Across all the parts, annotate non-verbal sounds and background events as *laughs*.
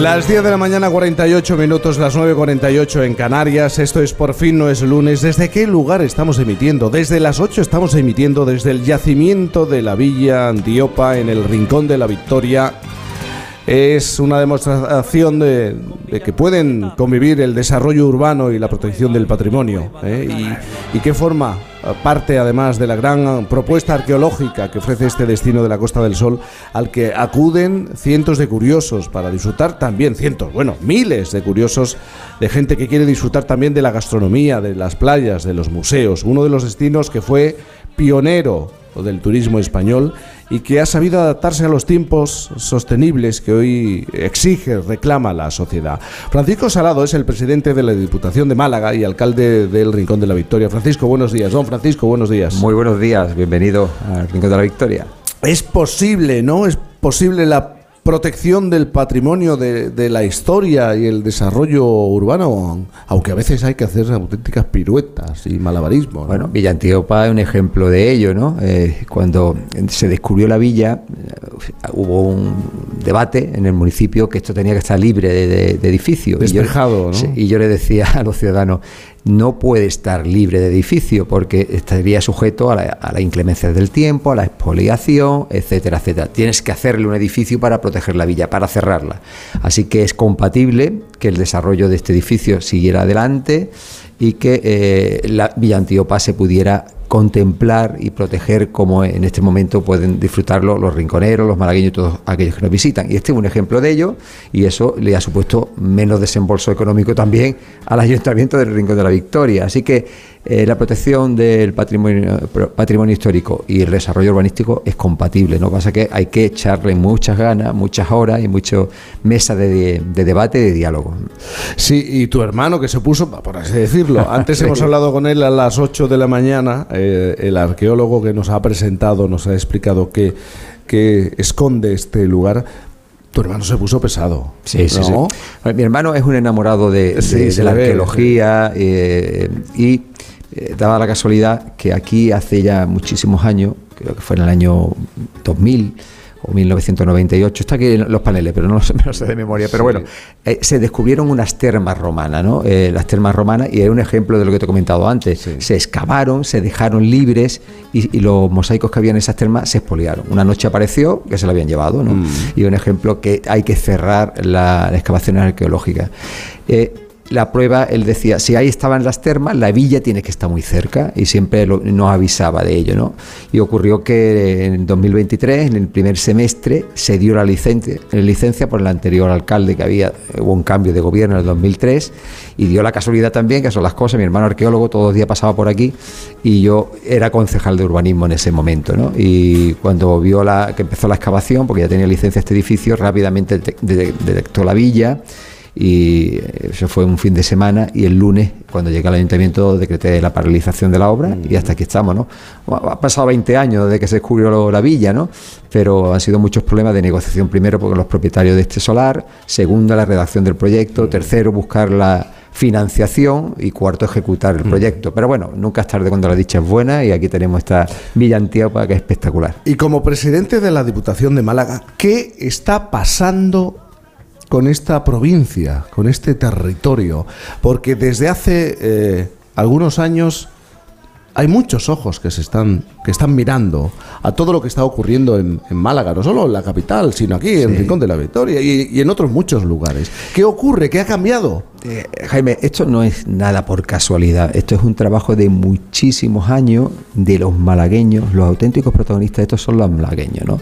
Las 10 de la mañana, 48 minutos, las 9.48 en Canarias. Esto es Por fin no es lunes. ¿Desde qué lugar estamos emitiendo? Desde las 8 estamos emitiendo desde el yacimiento de la Villa Antiopa en el Rincón de la Victoria es una demostración de, que pueden convivir el desarrollo urbano y la protección del patrimonio. ¿eh? Y, y, qué forma parte además de la gran propuesta arqueológica que ofrece este destino de la Costa del Sol, al que acuden cientos de curiosos para disfrutar también, cientos, bueno, miles de curiosos, de gente que quiere disfrutar también de la gastronomía, de las playas, de los museos. Uno de los destinos que fue pionero del turismo español y que ha sabido adaptarse a los tiempos sostenibles que hoy exige, reclama la sociedad. Francisco Salado es el presidente de la Diputación de Málaga y alcalde del Rincón de la Victoria. Francisco, buenos días. Don Francisco, buenos días. Muy buenos días, bienvenido al Rincón de la Victoria. Es posible, ¿no? Es posible la protección del patrimonio de, la historia y el desarrollo urbano, aunque a veces hay que hacer auténticas piruetas y malabarismo. Bueno, Villa Antiopa es un ejemplo de ello, ¿no? Eh, cuando se descubrió la villa, eh, hubo un debate en el municipio que esto tenía que estar libre de, edificios. Despejado, ¿no? Y yo le decía a los ciudadanos, no puede estar libre de edificio porque estaría sujeto a la, inclemencia del tiempo, a la expoliación, etcétera, etcétera. Tienes que hacerle un edificio para proteger la villa, para cerrarla. Así que es compatible que el desarrollo de este edificio siguiera adelante y que eh, la Villa Antiopa se pudiera contemplar y proteger como en este momento pueden disfrutarlo los rinconeros, los malagueños y todos aquellos que nos visitan. Y este es un ejemplo de ello y eso le ha supuesto menos desembolso económico también al *laughs* Ayuntamiento del Rincón de la Victoria. Así que eh, la protección del patrimonio, patrimonio histórico y el desarrollo urbanístico es compatible. No pasa que hay que echarle muchas ganas, muchas horas y muchas mesas de, debate y de diálogo. Sí, y tu hermano que se puso, por así decirlo, *laughs* antes hemos hablado con él a las 8 de la mañana, eh, el arqueólogo que nos ha presentado, nos ha explicado que, que esconde este lugar, tu hermano se puso pesado. Sí, sí, sí. Mi hermano es un enamorado de, la arqueología eh, y eh, daba la casualidad que aquí hace ya muchísimos años, creo que fue en el año 2000, o 1998, está aquí en los paneles, pero no lo sé, *laughs* sé de memoria, pero bueno, eh, se descubrieron unas termas romanas, ¿no? Eh, las termas romanas, y es un ejemplo de lo que te he comentado antes, se excavaron, se dejaron libres y, los mosaicos que había en esas termas se expoliaron. Una noche apareció que se lo habían llevado, ¿no? Mm. Y un ejemplo que hay que cerrar la, las excavaciones arqueológicas. Eh, la prueba, él decía, si ahí estaban las termas, la villa tiene que estar muy cerca y siempre nos avisaba de ello, ¿no? Y ocurrió que en 2023, en el primer semestre, se dio la licencia, licencia por el anterior alcalde que había, hubo un cambio de gobierno en el 2003 y dio la casualidad también, que son las cosas, mi hermano arqueólogo todos los días pasaba por aquí y yo era concejal de urbanismo en ese momento, ¿no? Y cuando vio la, que empezó la excavación, porque ya tenía licencia este edificio, rápidamente detectó la villa y eso fue un fin de semana y el lunes cuando llegué al ayuntamiento decreté la paralización de la obra y hasta aquí estamos, ¿no? Ha pasado 20 años desde que se descubrió la villa, ¿no? Pero han sido muchos problemas de negociación, primero porque los propietarios de este solar, segundo la redacción del proyecto, tercero buscar la financiación y cuarto ejecutar el proyecto. Pero bueno, nunca es tarde cuando la dicha es buena y aquí tenemos esta Villa Antiopa que es espectacular. Y como presidente de la Diputación de Málaga, ¿qué está pasando con esta provincia, con este territorio, porque desde hace eh, algunos años hay muchos ojos que se están que están mirando a todo lo que está ocurriendo en, Málaga, no solo en la capital, sino aquí en Rincón de la Victoria y, en otros muchos lugares. ¿Qué ocurre? ¿Qué ha cambiado? Eh, Jaime, esto no es nada por casualidad. Esto es un trabajo de muchísimos años de los malagueños. Los auténticos protagonistas de esto son los malagueños, ¿no?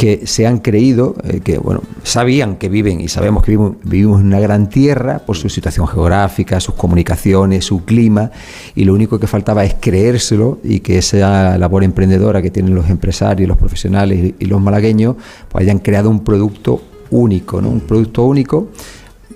que se han creído, eh, que bueno, sabían que viven y sabemos que vivimos, en una gran tierra por su situación geográfica, sus comunicaciones, su clima, y lo único que faltaba es creérselo y que esa labor emprendedora que tienen los empresarios, los profesionales y, los malagueños, pues hayan creado un producto único, ¿no? Un producto único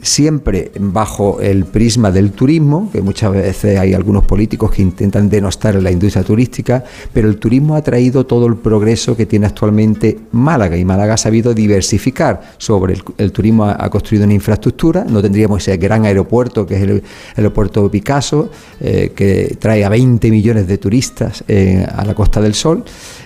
siempre bajo el prisma del turismo, que muchas veces hay algunos políticos que intentan denostar la industria turística, pero el turismo ha traído todo el progreso que tiene actualmente Málaga y Málaga ha sabido diversificar sobre el, turismo, ha, construido una infraestructura, no tendríamos ese gran aeropuerto que es el, aeropuerto Picasso, eh, que trae a 20 millones de turistas eh, a la Costa del Sol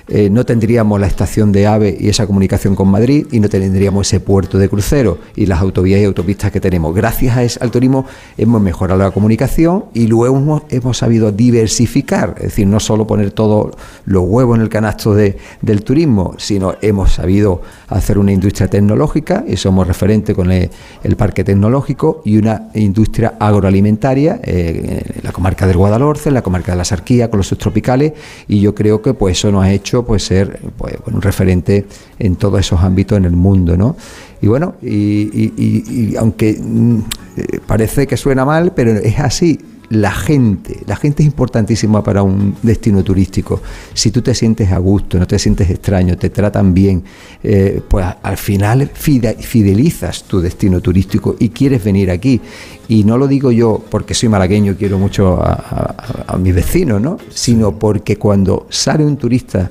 eh, no tendríamos la estación de AVE y esa comunicación con Madrid y no tendríamos ese puerto de crucero y las autovías y autopistas que tenemos. Gracias al turismo hemos mejorado la comunicación y luego hemos, sabido diversificar, es decir, no solo poner todos los huevos en el canasto de, del turismo, sino hemos sabido hacer una industria tecnológica y somos referentes con el, parque tecnológico y una industria agroalimentaria eh, en la comarca del Guadalhorce, en la comarca de la Sarquía, con los subtropicales y yo creo que pues eso nos ha hecho pues ser pues, un referente en todos esos ámbitos en el mundo, ¿no? Y bueno, y, aunque mm, eh, parece que suena mal, pero es así. La gente, la gente es importantísima para un destino turístico. Si tú te sientes a gusto, no te sientes extraño, te tratan bien, eh, pues al final fidelizas tu destino turístico y quieres venir aquí. Y no lo digo yo porque soy malagueño y quiero mucho a, a mis vecinos, ¿no? Sino porque cuando sale un turista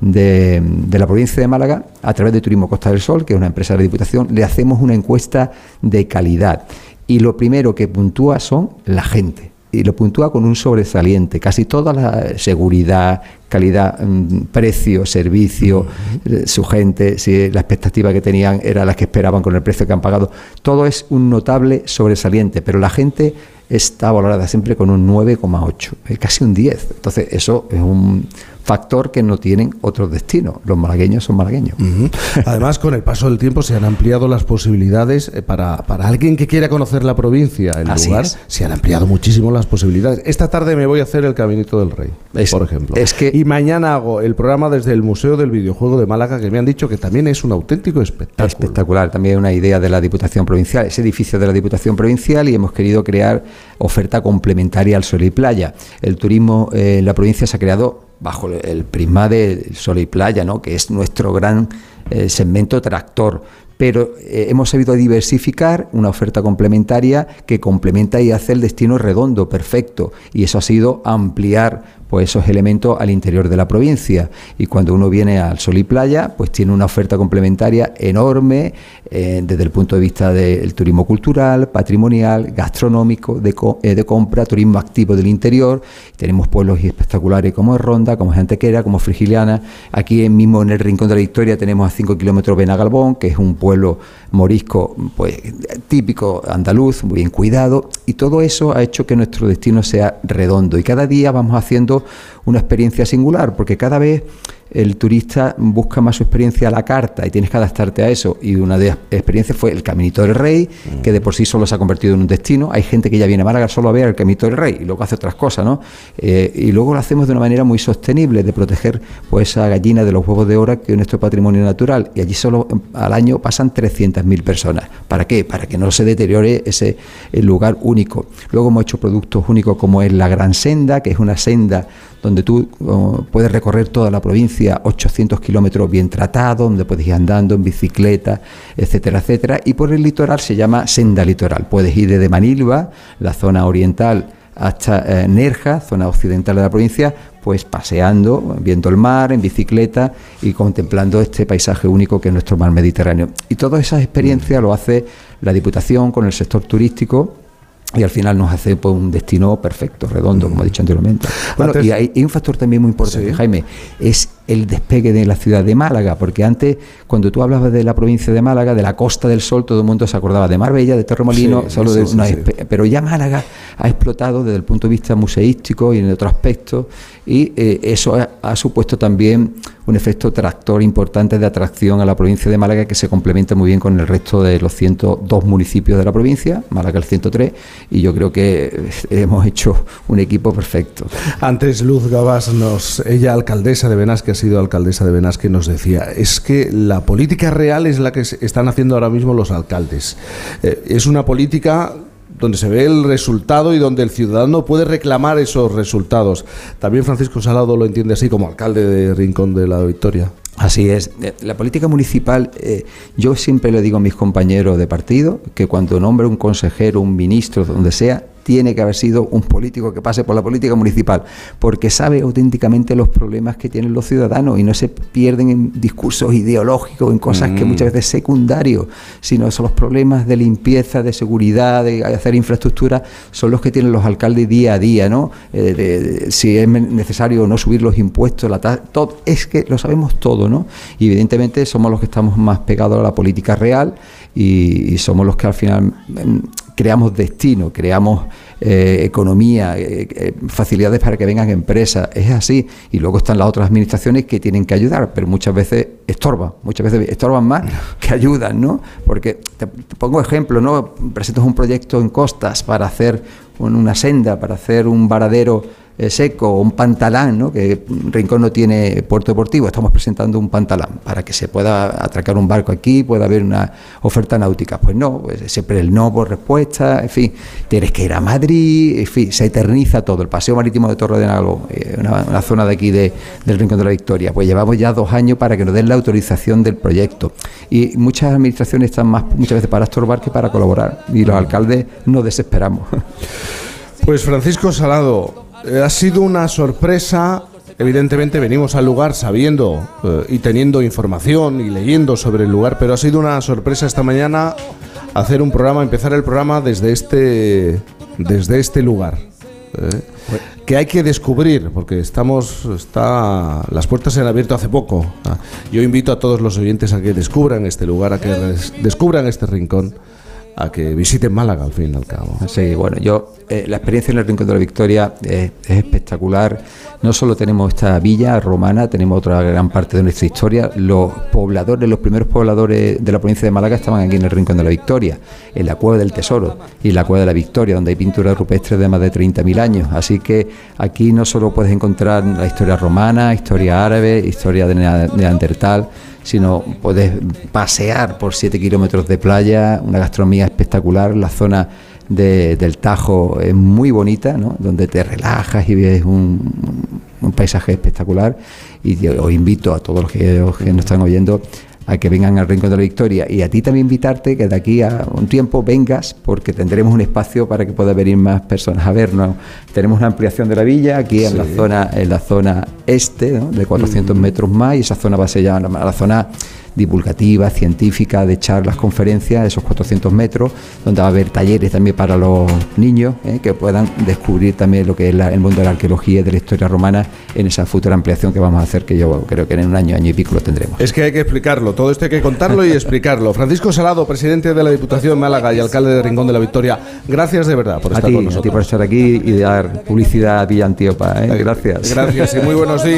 de, la provincia de Málaga, a través de Turismo Costa del Sol, que es una empresa de la Diputación, le hacemos una encuesta de calidad. Y lo primero que puntúa son la gente. Y lo puntúa con un sobresaliente. Casi toda la seguridad, calidad, mm, precio, servicio, eh, su gente, si la expectativa que tenían era la que esperaban con el precio que han pagado. Todo es un notable sobresaliente, pero la gente está valorada siempre con un 9,8, casi un 10. Entonces, eso es un factor que no tienen otros destinos. Los malagueños son malagueños. Además, con el paso del tiempo se han ampliado las posibilidades eh, para, para alguien que quiera conocer la provincia, el lugar, se han ampliado muchísimo las posibilidades. Esta tarde me voy a hacer el Caminito del Rey, por ejemplo. Es que, y mañana hago el programa desde el Museo del Videojuego de Málaga, que me han dicho que también es un auténtico espectáculo. Espectacular, también una idea de la Diputación Provincial, ese edificio de la Diputación Provincial y hemos querido crear oferta complementaria al sol y playa. El turismo eh, en la provincia se ha creado bajo el prisma de sol y playa, ¿no? que es nuestro gran eh, segmento tractor. Pero eh, hemos sabido diversificar una oferta complementaria que complementa y hace el destino redondo, perfecto. Y eso ha sido ampliar pues esos elementos al interior de la provincia. Y cuando uno viene al Sol y Playa, pues tiene una oferta complementaria enorme eh, desde el punto de vista del turismo cultural, patrimonial, gastronómico, de, eh, de, compra, turismo activo del interior. Tenemos pueblos espectaculares como Ronda, como Antequera, como Frigiliana. Aquí mismo en el Rincón de la Victoria tenemos a 5 kilómetros Benagalbón, que es un pueblo morisco pues, típico andaluz, muy bien cuidado. Y todo eso ha hecho que nuestro destino sea redondo. Y cada día vamos haciendo una experiencia singular, porque cada vez el turista busca más su experiencia a la carta y tienes que adaptarte a eso. Y una de las experiencias fue el Caminito del Rey, que de por sí solo se ha convertido en un destino. Hay gente que ya viene a Málaga solo a ver el Caminito del Rey y luego hace otras cosas, ¿no? Eh, y luego lo hacemos de una manera muy sostenible, de proteger pues esa gallina de los huevos de hora que es nuestro patrimonio natural. Y allí solo al año pasan 300.000 personas. ¿Para qué? Para que no se deteriore ese lugar único. Luego hemos hecho productos únicos como es la Gran Senda, que es una senda donde tú oh, puedes recorrer toda la provincia, 800 kilómetros bien tratados, donde puedes ir andando en bicicleta, etcétera, etcétera. Y por el litoral se llama senda litoral. Puedes ir desde Manilva, la zona oriental, hasta eh, Nerja, zona occidental de la provincia, pues paseando, viendo el mar en bicicleta y contemplando este paisaje único que es nuestro mar Mediterráneo. Y todas esas experiencias lo hace la Diputación con el sector turístico y al final nos hace pues, un destino perfecto, redondo, como he dicho anteriormente. Bueno, y hay, un factor también muy importante, Jaime, es el despegue de la ciudad de Málaga, porque antes, cuando tú hablabas de la provincia de Málaga, de la Costa del Sol, todo el mundo se acordaba de Marbella, de Torremolino, solo de pero ya Málaga ha explotado desde el punto de vista museístico y en otro aspecto, y eh, eso ha, supuesto también un efecto tractor importante de atracción a la provincia de Málaga que se complementa muy bien con el resto de los 102 municipios de la provincia, Málaga el 103, y yo creo que hemos hecho un equipo perfecto. Antes Luz Gabas, nos, ella alcaldesa de Benasque, ha sido alcaldesa de Benasque, nos decía, es que la política real es la que están haciendo ahora mismo los alcaldes. Eh, es una política donde se ve el resultado y donde el ciudadano puede reclamar esos resultados. También Francisco Salado lo entiende así como alcalde de Rincón de la Victoria. Así es. Eh, la política municipal, eh, yo siempre le digo a mis compañeros de partido que cuando nombre un consejero, un ministro, donde sea, tiene que haber sido un político que pase por la política municipal, porque sabe auténticamente los problemas que tienen los ciudadanos y no se pierden en discursos ideológicos, en cosas que mm. muchas veces secundarios, sino son los problemas de limpieza, de seguridad, de hacer infraestructura, son los que tienen los alcaldes día a día, ¿no? Eh, si es necesario no subir los impuestos, la todo, es que lo sabemos todo, ¿no? Y evidentemente somos los que estamos más pegados a la política real y, somos los que al final mm, creamos destino, creamos eh, economía, eh, eh, facilidades para que vengan empresas. Es así. Y luego están las otras administraciones que tienen que ayudar, pero muchas veces estorban, muchas veces estorban más *laughs* que ayudan, ¿no? Porque te, pongo ejemplo, ¿no? Presentas un proyecto en costas para hacer una senda, para hacer un varadero eh, seco, un pantalán, ¿no? que Rincón no tiene puerto deportivo, estamos presentando un pantalán para que se pueda atracar un barco aquí, pueda haber una oferta náutica. Pues no, pues siempre el no por respuesta, en fin, tienes que ir a Madrid, en fin, se eterniza todo. El paseo marítimo de Torre de Nago, eh, una, zona de aquí de, del Rincón de la Victoria, pues llevamos ya dos años para que nos den la autorización del proyecto. Y muchas administraciones están más muchas veces para estorbar que para colaborar, y los alcaldes no desesperamos. Pues Francisco Salado, eh, ha sido una sorpresa. Evidentemente venimos al lugar sabiendo eh, y teniendo información y leyendo sobre el lugar, pero ha sido una sorpresa esta mañana hacer un programa, empezar el programa desde este, desde este lugar. Eh, que hay que descubrir, porque estamos, está, las puertas se han abierto hace poco. Ah, yo invito a todos los oyentes a que descubran este lugar, a que descubran este rincón a que visiten Málaga al fin y al cabo. Sí, bueno, yo eh, la experiencia en el Rincón de la Victoria es espectacular. No solo tenemos esta villa romana, tenemos otra gran parte de nuestra historia. Los pobladores, los primeros pobladores de la provincia de Málaga estaban aquí en el Rincón de la Victoria, en la Cueva del Tesoro y la Cueva de la Victoria, donde hay pinturas rupestres de más de 30.000 años. Así que aquí no solo puedes encontrar la historia romana, historia árabe, historia de Neandertal, sino puedes pasear por 7 kilómetros de playa, una gastronomía espectacular, la zona del Tajo es muy bonita, ¿no? donde te relajas y ves un, paisaje espectacular y os invito a todos los que, los que nos están oyendo a que vengan al Rincón de la Victoria y a ti también invitarte que de aquí a un tiempo vengas porque tendremos un espacio para que pueda venir más personas a vernos. Tenemos una ampliación de la villa aquí en la zona en la zona este de 400 mm. metros más y esa zona va a ser ya la zona divulgativa, científica, de charlas, conferencias, esos 400 metros, donde va a haber talleres también para los niños ¿eh? que puedan descubrir también lo que es el mundo de la arqueología y de la historia romana en esa futura ampliación que vamos a hacer, que yo creo que en un año, año y pico lo tendremos. Es que hay que explicarlo, todo esto hay que contarlo y explicarlo. Francisco Salado, presidente de la Diputación Málaga y alcalde de Rincón de la Victoria, gracias de verdad por estar con nosotros. A ti por estar aquí y dar publicidad a Villa Antiopa. ¿eh? Gracias. Gracias y muy buenos días.